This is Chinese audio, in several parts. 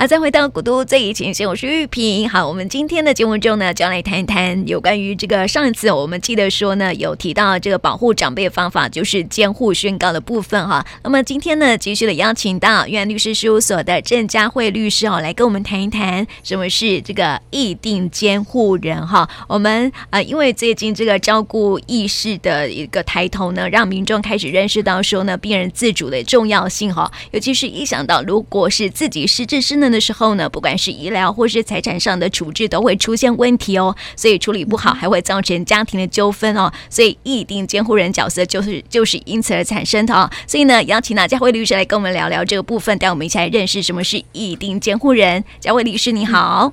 好，再回到古都最以前线，我是玉萍。好，我们今天的节目中呢，就要来谈一谈有关于这个上一次我们记得说呢，有提到这个保护长辈的方法，就是监护宣告的部分哈。那么今天呢，继续的邀请到元安律师事务所的郑佳慧律师哦，来跟我们谈一谈什么是这个意定监护人哈。我们啊、因为最近这个照顾意识的一个抬头呢，让民众开始认识到说呢，病人自主的重要性哈，尤其是一想到如果是自己失智失能的时候呢，不管是医疗或是财产上的处置都会出现问题哦，所以处理不好还会造成家庭的纠纷哦，所以议定监护人角色就是就是因此而产生的哦，所以呢，邀请佳慧律师来跟我们聊聊这个部分，带我们一起来认识什么是议定监护人。佳慧律师你好，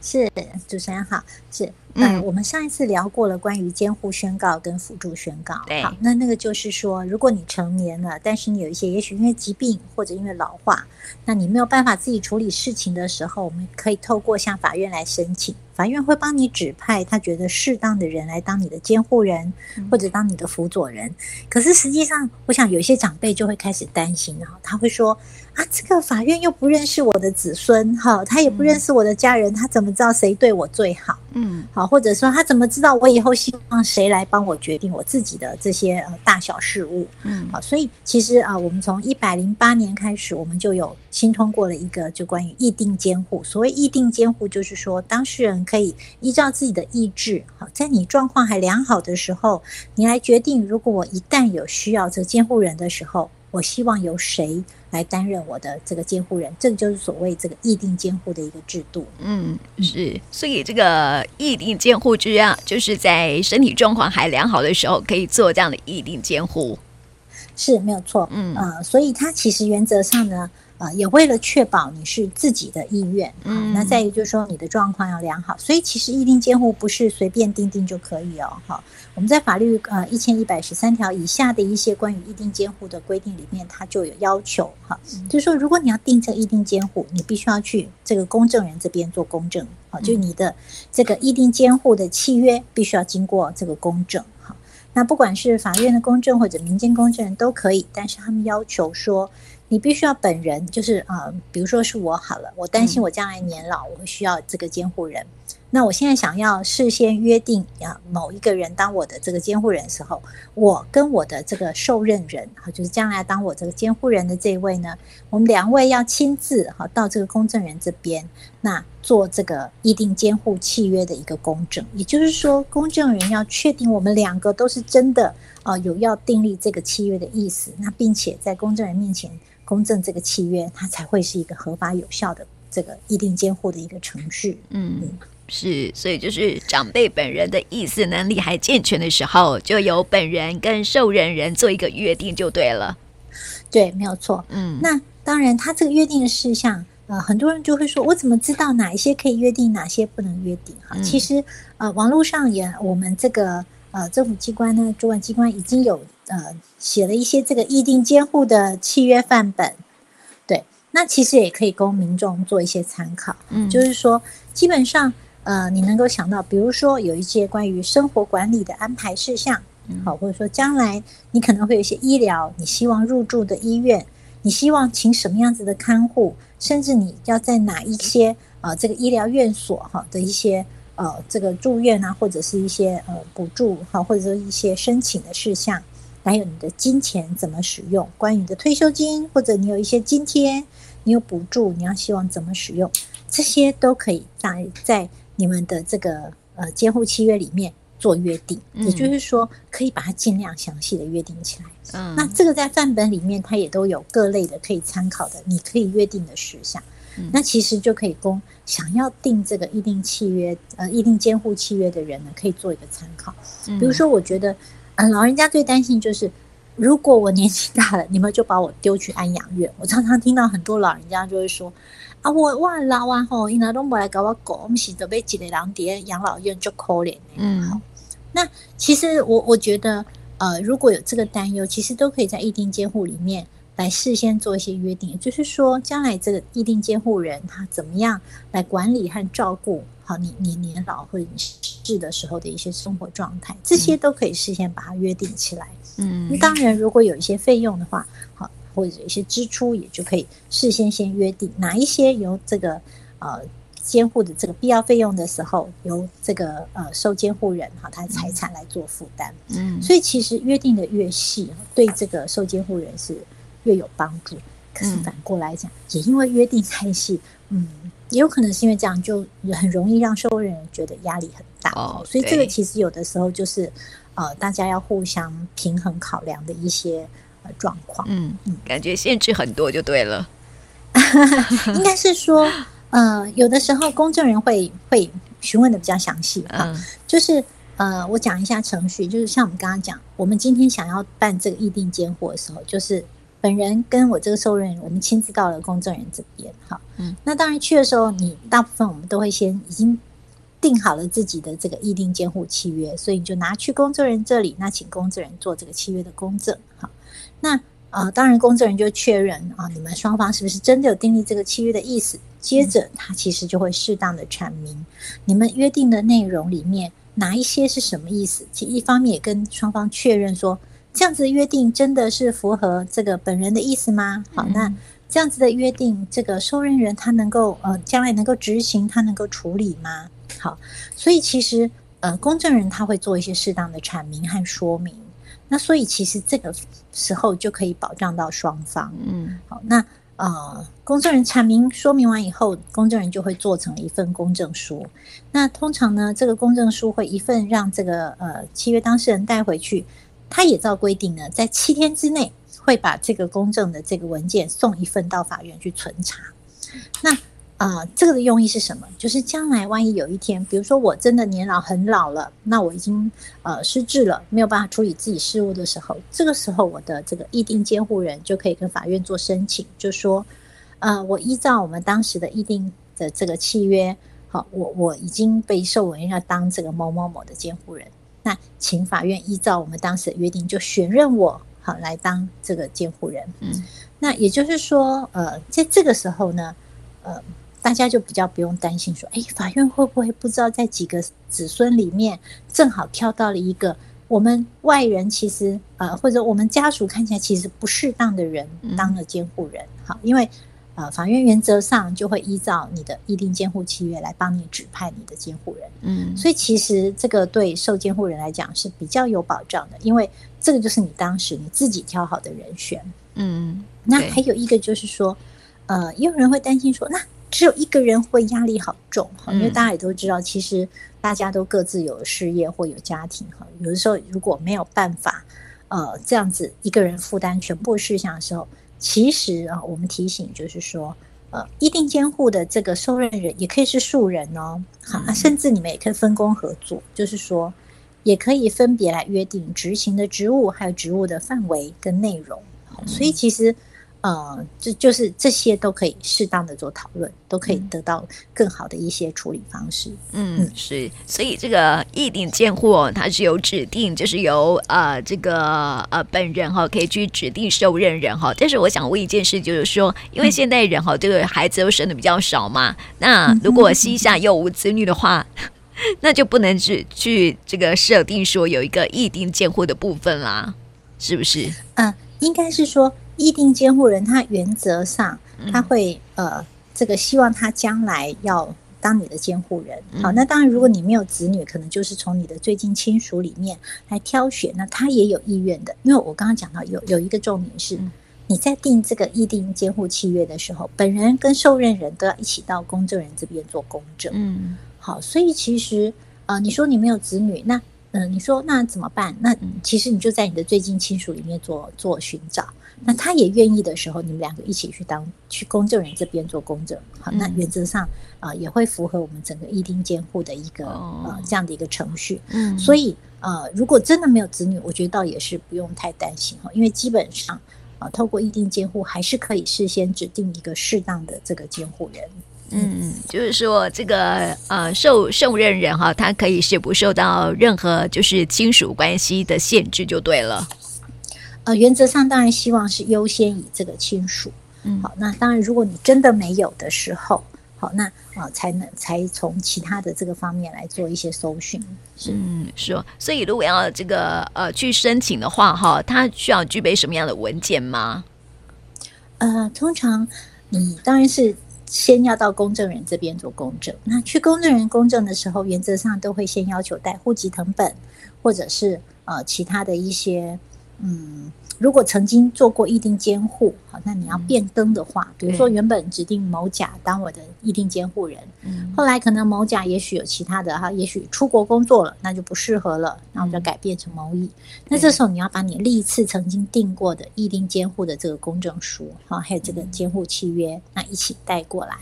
是主持人好，是。嗯，我们上一次聊过了关于监护宣告跟辅助宣告。对，好，那那个就是说，如果你成年了，但是你有一些，也许因为疾病或者因为老化，那你没有办法自己处理事情的时候，我们可以透过向法院来申请，法院会帮你指派他觉得适当的人来当你的监护人，或者当你的辅佐人。可是实际上，我想有一些长辈就会开始担心哈，他会说。啊，这个法院又不认识我的子孙，哈，他也不认识我的家人，他怎么知道谁对我最好？嗯，好，或者说他怎么知道我以后希望谁来帮我决定我自己的这些呃大小事务？嗯，好，所以其实啊，我们从一百零八年开始，我们就有新通过了一个就关于议定监护。所谓议定监护，就是说当事人可以依照自己的意志，好，在你状况还良好的时候，你来决定，如果我一旦有需要这监护人的时候，我希望由谁来担任我的这个监护人？这个就是所谓这个议定监护的一个制度。嗯，是。所以这个议定监护之啊，就是在身体状况还良好的时候，可以做这样的议定监护。是没有错。嗯呃，所以它其实原则上呢。啊，也为了确保你是自己的意愿，嗯，那再一个就是说你的状况要良好，所以其实意定监护不是随便定定就可以哦，哈，我们在法律呃一千一百十三条以下的一些关于意定监护的规定里面，它就有要求，哈，就是说如果你要定这个意定监护，你必须要去这个公证人这边做公证，啊，就你的这个意定监护的契约必须要经过这个公证，哈，那不管是法院的公证或者民间公证人都可以，但是他们要求说。你必须要本人，就是啊、呃，比如说是我好了，我担心我将来年老，我会需要这个监护人。那我现在想要事先约定啊，某一个人当我的这个监护人的时候，我跟我的这个受任人哈，就是将来当我这个监护人的这一位呢，我们两位要亲自哈到这个公证人这边，那做这个议定监护契约的一个公证。也就是说，公证人要确定我们两个都是真的啊，有要订立这个契约的意思，那并且在公证人面前。公证这个契约，它才会是一个合法有效的这个意定监护的一个程序。嗯，是，所以就是长辈本人的意思能力还健全的时候，就由本人跟受任人做一个约定就对了。对，没有错。嗯，那当然，他这个约定的事项，呃，很多人就会说，我怎么知道哪一些可以约定，哪些不能约定？哈、嗯，其实呃，网络上也，我们这个呃政府机关呢，主管机关已经有。呃，写了一些这个议定监护的契约范本，对，那其实也可以供民众做一些参考。嗯，就是说，基本上，呃，你能够想到，比如说有一些关于生活管理的安排事项，好，或者说将来你可能会有一些医疗，你希望入住的医院，你希望请什么样子的看护，甚至你要在哪一些呃这个医疗院所哈的一些呃这个住院啊，或者是一些呃补助哈，或者说一些申请的事项。还有你的金钱怎么使用？关于你的退休金，或者你有一些津贴，你有补助，你要希望怎么使用？这些都可以在在你们的这个呃监护契约里面做约定。嗯、也就是说，可以把它尽量详细的约定起来。嗯，那这个在范本里面，它也都有各类的可以参考的，你可以约定的事项。嗯、那其实就可以供想要定这个一定契约呃一定监护契约的人呢，可以做一个参考。比如说，我觉得。老人家最担心就是，如果我年纪大了，你们就把我丢去安养院。我常常听到很多老人家就会说：“啊，我我老啊吼，因为都不来搞我狗，我们是都被几个人叠养老院就可怜。”嗯，好。那其实我我觉得，呃，如果有这个担忧，其实都可以在意定监护里面来事先做一些约定，就是说，将来这个意定监护人他怎么样来管理和照顾。好，你你年老或者你失智的时候的一些生活状态，这些都可以事先把它约定起来。嗯，当然，如果有一些费用的话，好，或者一些支出，也就可以事先先约定哪一些由这个呃监护的这个必要费用的时候，由这个呃受监护人哈他的财产来做负担。嗯，所以其实约定的越细，对这个受监护人是越有帮助。可是反过来讲，嗯、也因为约定太细，嗯，也有可能是因为这样，就很容易让受任人觉得压力很大。哦，所以这个其实有的时候就是。呃，大家要互相平衡考量的一些呃状况，嗯嗯，感觉限制很多就对了。应该是说，呃，有的时候公证人会会询问的比较详细哈，嗯、就是呃，我讲一下程序，就是像我们刚刚讲，我们今天想要办这个议定监护的时候，就是本人跟我这个受任人，我们亲自到了公证人这边，哈，嗯，那当然去的时候，你大部分我们都会先已经。定好了自己的这个议定监护契约，所以你就拿去公证人这里，那请公证人做这个契约的公证。哈，那呃，当然公证人就确认啊，你们双方是不是真的有订立这个契约的意思？接着他其实就会适当的阐明你们约定的内容里面哪一些是什么意思。其一方面也跟双方确认说，这样子的约定真的是符合这个本人的意思吗？好，那这样子的约定，这个受任人他能够呃将来能够执行，他能够处理吗？好，所以其实呃，公证人他会做一些适当的阐明和说明，那所以其实这个时候就可以保障到双方。嗯，好，那呃，公证人阐明说明完以后，公证人就会做成一份公证书。那通常呢，这个公证书会一份让这个呃契约当事人带回去，他也照规定呢，在七天之内会把这个公证的这个文件送一份到法院去存查。那啊、呃，这个的用意是什么？就是将来万一有一天，比如说我真的年老很老了，那我已经呃失智了，没有办法处理自己事务的时候，这个时候我的这个意定监护人就可以跟法院做申请，就说，呃，我依照我们当时的意定的这个契约，好，我我已经被受委任要当这个某某某的监护人，那请法院依照我们当时的约定，就选任我好来当这个监护人。嗯，那也就是说，呃，在这个时候呢，呃。大家就比较不用担心说，哎，法院会不会不知道在几个子孙里面正好挑到了一个我们外人其实呃，或者我们家属看起来其实不适当的人当了监护人？好，因为呃，法院原则上就会依照你的意定监护契约来帮你指派你的监护人。嗯，所以其实这个对受监护人来讲是比较有保障的，因为这个就是你当时你自己挑好的人选。嗯，那还有一个就是说，呃，也有人会担心说，那。只有一个人会压力好重哈，因为大家也都知道，其实大家都各自有事业或有家庭哈。有的时候如果没有办法，呃，这样子一个人负担全部事项的时候，其实啊，我们提醒就是说，呃，一定监护的这个受任人也可以是数人哦，好，甚至你们也可以分工合作，就是说，也可以分别来约定执行的职务，还有职务的范围跟内容。所以其实。呃，这就是这些都可以适当的做讨论，都可以得到更好的一些处理方式。嗯，嗯是，所以这个议定监护它是有指定，就是由呃这个呃本人哈可以去指定受任人哈。但是我想问一件事，就是说，因为现代人哈这个孩子都生的比较少嘛，那如果膝下又无子女的话，那就不能去去这个设定说有一个议定监护的部分啦，是不是？嗯、呃，应该是说。意定监护人，他原则上他会呃，这个希望他将来要当你的监护人。好，那当然，如果你没有子女，可能就是从你的最近亲属里面来挑选。那他也有意愿的，因为我刚刚讲到有有一个重点是，你在订这个意定监护契约的时候，本人跟受任人都要一起到公证人这边做公证。嗯，好，所以其实呃，你说你没有子女，那嗯、呃，你说那怎么办？那其实你就在你的最近亲属里面做做寻找。那他也愿意的时候，你们两个一起去当去公证人这边做公证，好，那原则上啊、呃、也会符合我们整个一定监护的一个呃这样的一个程序。嗯，所以呃如果真的没有子女，我觉得倒也是不用太担心哈，因为基本上啊、呃、透过一定监护还是可以事先指定一个适当的这个监护人。嗯嗯，就是说这个呃受受任人哈，他可以是不受到任何就是亲属关系的限制就对了。呃，原则上当然希望是优先以这个亲属，嗯，好，那当然如果你真的没有的时候，好，那啊、呃、才能才从其他的这个方面来做一些搜寻，是，嗯，是，所以如果要这个呃去申请的话，哈，他需要具备什么样的文件吗？呃，通常你当然是先要到公证人这边做公证。那去公证人公证的时候，原则上都会先要求带户籍成本，或者是呃其他的一些嗯。如果曾经做过议定监护，好，那你要变更的话，比如说原本指定某甲当我的议定监护人，嗯，后来可能某甲也许有其他的哈，也许出国工作了，那就不适合了，那我就改变成某乙。那这时候你要把你历次曾经订过的议定监护的这个公证书，哈，还有这个监护契约，那一起带过来，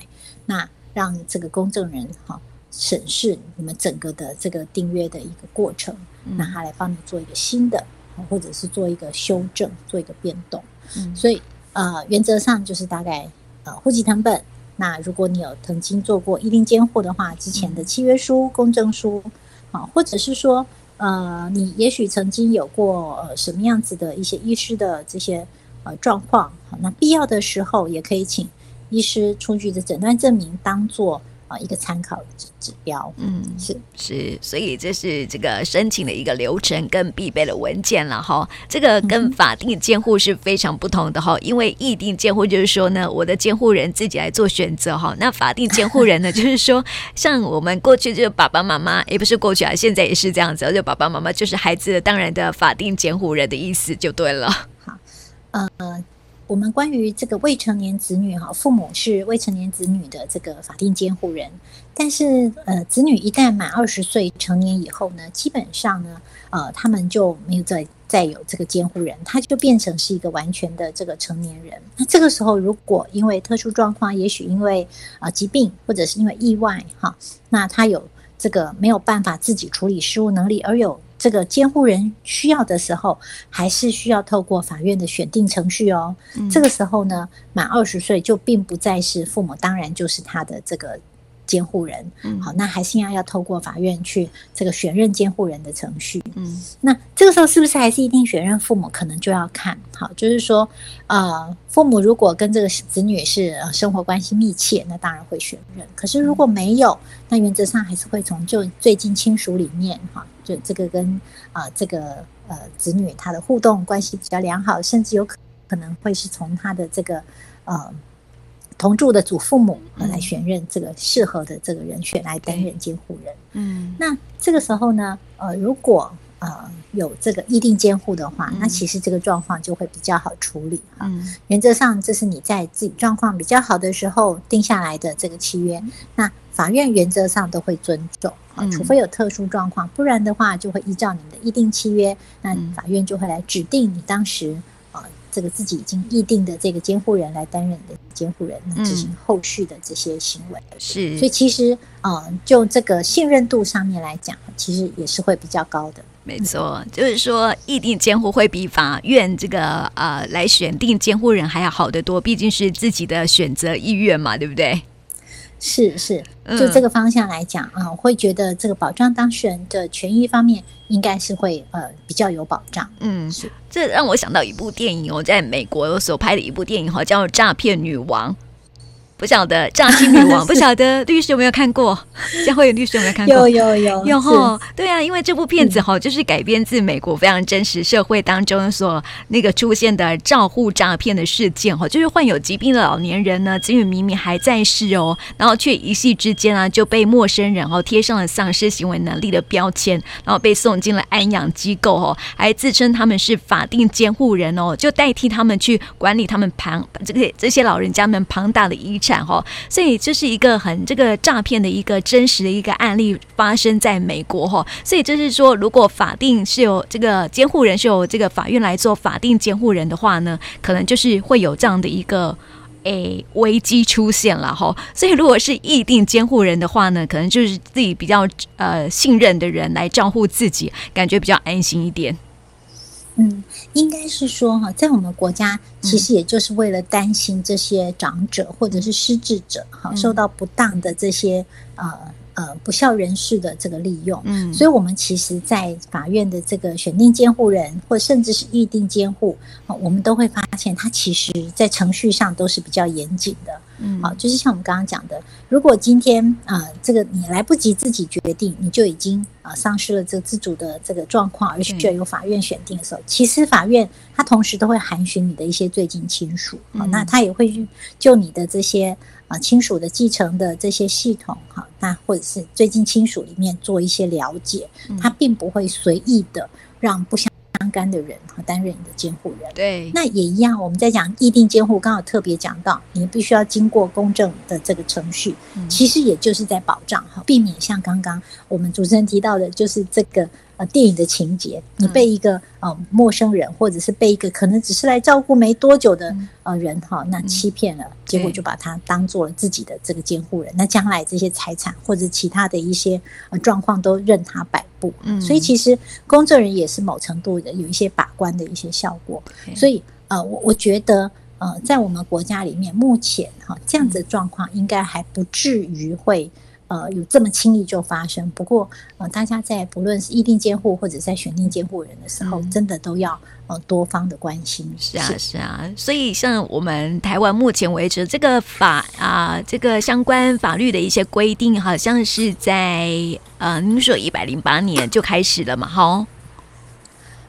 那让这个公证人哈审视你们整个的这个订约的一个过程，那他来帮你做一个新的。或者是做一个修正，做一个变动，嗯，所以呃，原则上就是大概呃，户籍成本。那如果你有曾经做过一定监护的话，之前的契约书、公证书，啊，或者是说呃，你也许曾经有过呃什么样子的一些医师的这些呃状况，好，那必要的时候也可以请医师出具的诊断证明当做。啊，一个参考指指标，嗯，是是，所以这是这个申请的一个流程跟必备的文件了哈。这个跟法定监护是非常不同的哈，因为议定监护就是说呢，我的监护人自己来做选择哈。那法定监护人呢，就是说像我们过去就是爸爸妈妈，也不是过去啊，现在也是这样子，就爸爸妈妈就是孩子的当然的法定监护人的意思就对了。好，呃。我们关于这个未成年子女哈，父母是未成年子女的这个法定监护人，但是呃，子女一旦满二十岁成年以后呢，基本上呢，呃，他们就没有再再有这个监护人，他就变成是一个完全的这个成年人。那这个时候，如果因为特殊状况，也许因为、呃、疾病或者是因为意外哈，那他有这个没有办法自己处理事务能力，而有这个监护人需要的时候，还是需要透过法院的选定程序哦。嗯、这个时候呢，满二十岁就并不再是父母，当然就是他的这个。监护人，嗯，好，那还是要要透过法院去这个选任监护人的程序，嗯，那这个时候是不是还是一定选任父母？可能就要看，好，就是说，呃，父母如果跟这个子女是生活关系密切，那当然会选任。可是如果没有，那原则上还是会从就最近亲属里面，哈，就这个跟啊、呃、这个呃子女他的互动关系比较良好，甚至有可可能会是从他的这个呃。同住的祖父母来选任这个适合的这个人选来担任监护人。嗯，那这个时候呢，呃，如果呃有这个议定监护的话，那其实这个状况就会比较好处理哈。嗯，原则上这是你在自己状况比较好的时候定下来的这个契约，那法院原则上都会尊重啊，除非有特殊状况，不然的话就会依照你的议定契约，那法院就会来指定你当时。这个自己已经议定的这个监护人来担任的监护人，来执行后续的这些行为。是，所以其实啊、呃，就这个信任度上面来讲，其实也是会比较高的。没错，就是说议定监护会比法院这个呃来选定监护人还要好得多，毕竟是自己的选择意愿嘛，对不对？是是，就这个方向来讲啊、嗯呃，会觉得这个保障当事人的权益方面，应该是会呃比较有保障。嗯，是，这让我想到一部电影，我在美国所拍的一部电影哈，叫《诈骗女王》。不晓得诈欺女王，不晓得律师有没有看过？佳慧律师有没有看过？有有有有哈，对啊，因为这部片子哈，就是改编自美国非常真实社会当中所那个出现的照护诈骗的事件哈，就是患有疾病的老年人呢，子女明明还在世哦，然后却一夕之间啊就被陌生人哦贴上了丧失行为能力的标签，然后被送进了安养机构哦，还自称他们是法定监护人哦，就代替他们去管理他们庞这个这些老人家们庞大的遗产。哈，所以这是一个很这个诈骗的一个真实的一个案例发生在美国哈，所以就是说，如果法定是由这个监护人是由这个法院来做法定监护人的话呢，可能就是会有这样的一个诶危机出现了哈。所以如果是议定监护人的话呢，可能就是自己比较呃信任的人来照顾自己，感觉比较安心一点。嗯，应该是说哈，在我们国家，其实也就是为了担心这些长者或者是失智者哈，受到不当的这些呃呃不孝人士的这个利用，嗯，所以我们其实，在法院的这个选定监护人，或甚至是预定监护，我们都会发现，他其实在程序上都是比较严谨的。嗯，好，就是像我们刚刚讲的，如果今天啊、呃，这个你来不及自己决定，你就已经啊、呃、丧失了这个自主的这个状况，而需要由法院选定的时候，其实法院他同时都会函询你的一些最近亲属，好，那他也会就你的这些啊亲属的继承的这些系统，哈，那或者是最近亲属里面做一些了解，他并不会随意的让不相。相干的人和担任你的监护人，对，那也一样。我们在讲议定监护，刚好特别讲到，你必须要经过公证的这个程序，嗯、其实也就是在保障哈，避免像刚刚我们主持人提到的，就是这个。呃，电影的情节，你被一个呃陌生人，或者是被一个可能只是来照顾没多久的呃人哈，那欺骗了，结果就把他当做了自己的这个监护人，那将来这些财产或者其他的一些呃状况都任他摆布。嗯，所以其实工作人也是某程度的有一些把关的一些效果。所以呃，我我觉得呃，在我们国家里面，目前哈这样子的状况应该还不至于会。呃，有这么轻易就发生？不过，呃，大家在不论是意定监护或者在选定监护人的时候，嗯、真的都要呃多方的关心。是啊，是啊。所以，像我们台湾目前为止，这个法啊，这个相关法律的一些规定，好像是在呃，您说一百零八年就开始了嘛？哈，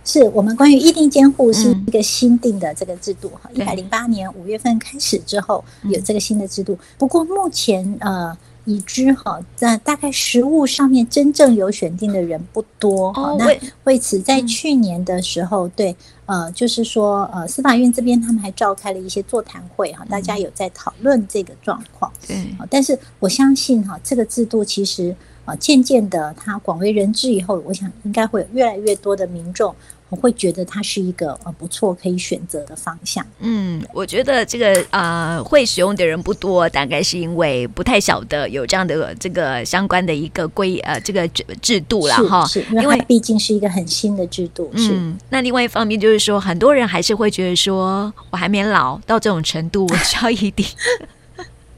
是我们关于意定监护是一个新定的这个制度哈，一百零八年五月份开始之后有这个新的制度。嗯、不过目前呃。已知哈，在大概实物上面真正有选定的人不多哈。那为此，在去年的时候，对，呃，就是说，呃，司法院这边他们还召开了一些座谈会哈，大家有在讨论这个状况。对，但是我相信哈，这个制度其实啊，渐渐的它广为人知以后，我想应该会有越来越多的民众。我会觉得它是一个呃不错可以选择的方向。嗯，我觉得这个呃会使用的人不多，大概是因为不太晓得有这样的这个相关的一个规呃这个制制度了哈。是，因为毕竟是一个很新的制度。是。嗯，那另外一方面就是说，很多人还是会觉得说我还没老到这种程度，我需要一定。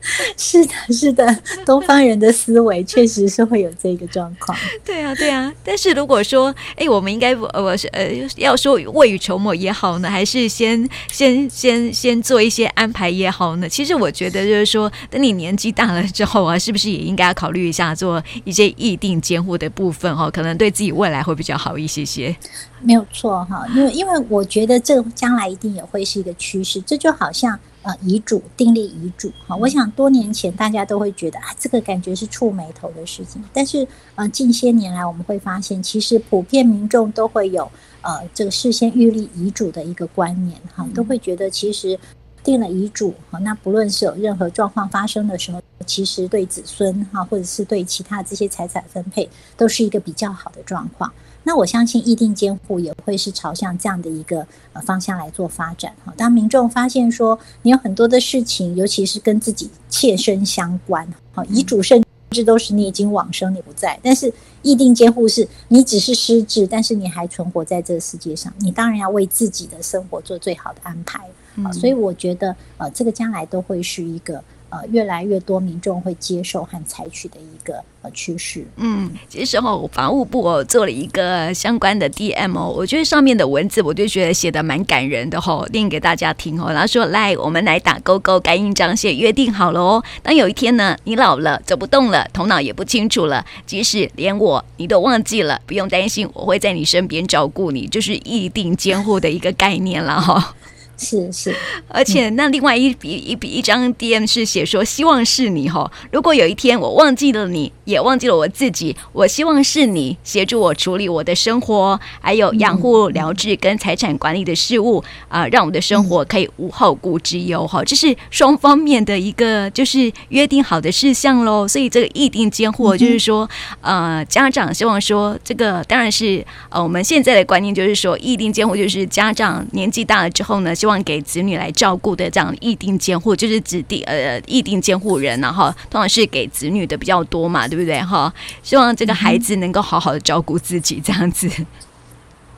是的，是的，东方人的思维确实是会有这个状况。对啊，对啊。但是如果说，哎，我们应该我是呃，要说未雨绸缪也好呢，还是先先先先做一些安排也好呢？其实我觉得就是说，等你年纪大了之后啊，是不是也应该要考虑一下做一些议定监护的部分哦？可能对自己未来会比较好一些些。没有错哈，因为因为我觉得这将来一定也会是一个趋势。这就好像。呃，遗嘱订立遗嘱。哈，我想多年前大家都会觉得啊，这个感觉是触眉头的事情。但是呃，近些年来我们会发现，其实普遍民众都会有呃这个事先预立遗嘱的一个观念。哈，都会觉得其实定了遗嘱哈，那不论是有任何状况发生的时候，其实对子孙哈，或者是对其他这些财产分配，都是一个比较好的状况。那我相信议定监护也会是朝向这样的一个呃方向来做发展哈。当民众发现说你有很多的事情，尤其是跟自己切身相关，哈，遗嘱甚至都是你已经往生你不在，但是议定监护是你只是失智，但是你还存活在这个世界上，你当然要为自己的生活做最好的安排啊。所以我觉得呃，这个将来都会是一个。呃，越来越多民众会接受和采取的一个呃趋势。嗯，其实哦，法务部哦做了一个相关的 DM 哦，我觉得上面的文字我就觉得写的蛮感人的哦，念给大家听哦。然后说，来，我们来打勾勾，盖印章，写约定好了哦。当有一天呢，你老了，走不动了，头脑也不清楚了，即使连我你都忘记了，不用担心，我会在你身边照顾你，就是意定监护的一个概念了哈、哦。是是，而且那另外一笔一笔一张 DM 是写说，希望是你哈。如果有一天我忘记了你，也忘记了我自己，我希望是你协助我处理我的生活，还有养护、疗治跟财产管理的事务啊，让我们的生活可以无后顾之忧哈。这是双方面的一个就是约定好的事项喽。所以这个意定监护就是说，呃，家长希望说这个当然是呃我们现在的观念就是说，意定监护就是家长年纪大了之后呢，希望给子女来照顾的这样意定监护，就是指定呃意定监护人，然后通常是给子女的比较多嘛，对不对哈？希望这个孩子能够好好的照顾自己，这样子。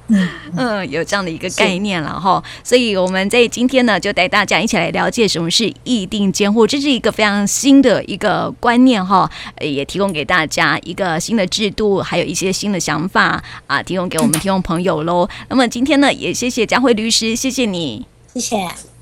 嗯 嗯，有这样的一个概念了哈。所以我们在今天呢，就带大家一起来了解什么是意定监护，这是一个非常新的一个观念哈，也提供给大家一个新的制度，还有一些新的想法啊，提供给我们 听众朋友喽。那么今天呢，也谢谢佳慧律师，谢谢你。谢谢。